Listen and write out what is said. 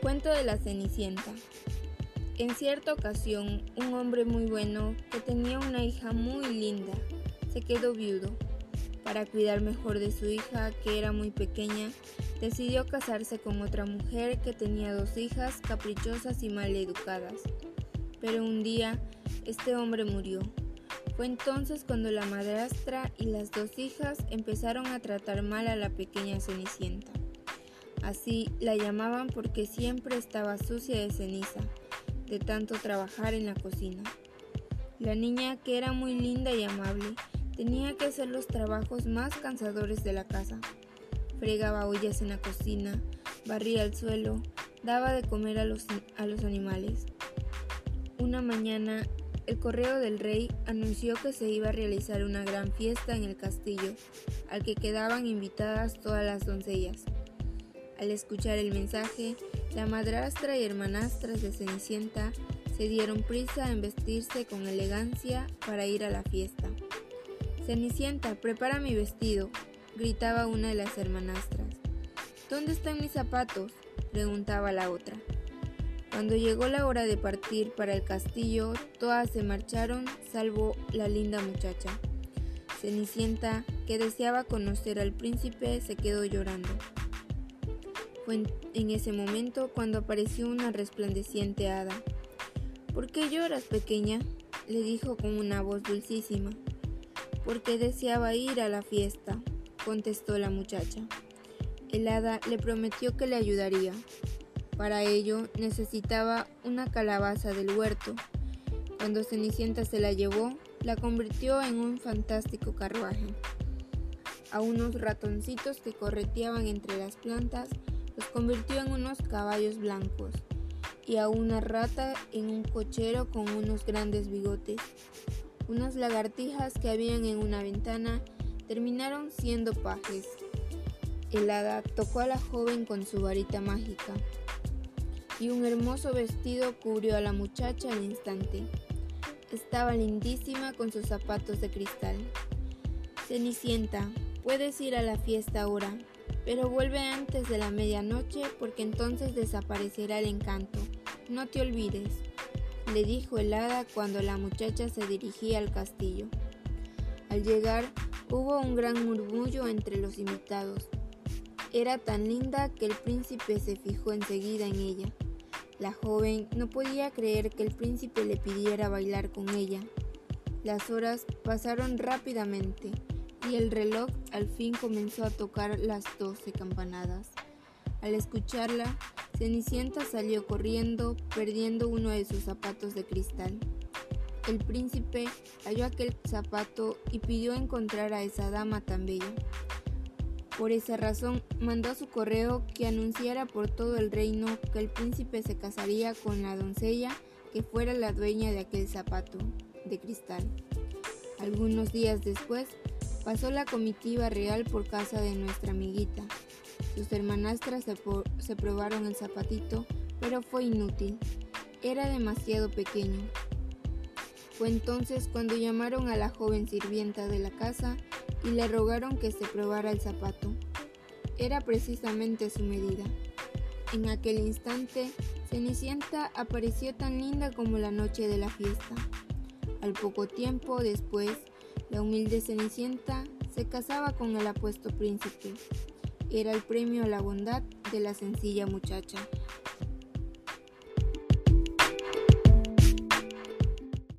Cuento de la Cenicienta. En cierta ocasión, un hombre muy bueno que tenía una hija muy linda se quedó viudo. Para cuidar mejor de su hija, que era muy pequeña, decidió casarse con otra mujer que tenía dos hijas caprichosas y mal educadas. Pero un día, este hombre murió. Fue entonces cuando la madrastra y las dos hijas empezaron a tratar mal a la pequeña Cenicienta. Así la llamaban porque siempre estaba sucia de ceniza, de tanto trabajar en la cocina. La niña, que era muy linda y amable, tenía que hacer los trabajos más cansadores de la casa. Fregaba ollas en la cocina, barría el suelo, daba de comer a los, a los animales. Una mañana, el correo del rey anunció que se iba a realizar una gran fiesta en el castillo, al que quedaban invitadas todas las doncellas. Al escuchar el mensaje, la madrastra y hermanastras de Cenicienta se dieron prisa en vestirse con elegancia para ir a la fiesta. Cenicienta, prepara mi vestido, gritaba una de las hermanastras. ¿Dónde están mis zapatos? preguntaba la otra. Cuando llegó la hora de partir para el castillo, todas se marcharon, salvo la linda muchacha. Cenicienta, que deseaba conocer al príncipe, se quedó llorando. Fue en ese momento cuando apareció una resplandeciente hada. ¿Por qué lloras, pequeña? le dijo con una voz dulcísima porque deseaba ir a la fiesta, contestó la muchacha. El hada le prometió que le ayudaría. Para ello necesitaba una calabaza del huerto. Cuando Cenicienta se la llevó, la convirtió en un fantástico carruaje. A unos ratoncitos que correteaban entre las plantas los convirtió en unos caballos blancos y a una rata en un cochero con unos grandes bigotes. Unas lagartijas que habían en una ventana terminaron siendo pajes. El hada tocó a la joven con su varita mágica y un hermoso vestido cubrió a la muchacha al instante. Estaba lindísima con sus zapatos de cristal. Cenicienta, puedes ir a la fiesta ahora, pero vuelve antes de la medianoche porque entonces desaparecerá el encanto. No te olvides le dijo el hada cuando la muchacha se dirigía al castillo. Al llegar hubo un gran murmullo entre los invitados. Era tan linda que el príncipe se fijó enseguida en ella. La joven no podía creer que el príncipe le pidiera bailar con ella. Las horas pasaron rápidamente y el reloj al fin comenzó a tocar las doce campanadas. Al escucharla, Cenicienta salió corriendo, perdiendo uno de sus zapatos de cristal. El príncipe halló aquel zapato y pidió encontrar a esa dama tan bella. Por esa razón mandó a su correo que anunciara por todo el reino que el príncipe se casaría con la doncella que fuera la dueña de aquel zapato de cristal. Algunos días después pasó la comitiva real por casa de nuestra amiguita, sus hermanastras se, probaron el zapatito, pero fue inútil. Era demasiado pequeño. Fue entonces cuando llamaron a la joven sirvienta de la casa y le rogaron que se probara el zapato. Era precisamente su medida. En aquel instante, Cenicienta apareció tan linda como la noche de la fiesta. Al poco tiempo después, la humilde Cenicienta se casaba con el apuesto príncipe era el premio a la bondad de la sencilla muchacha.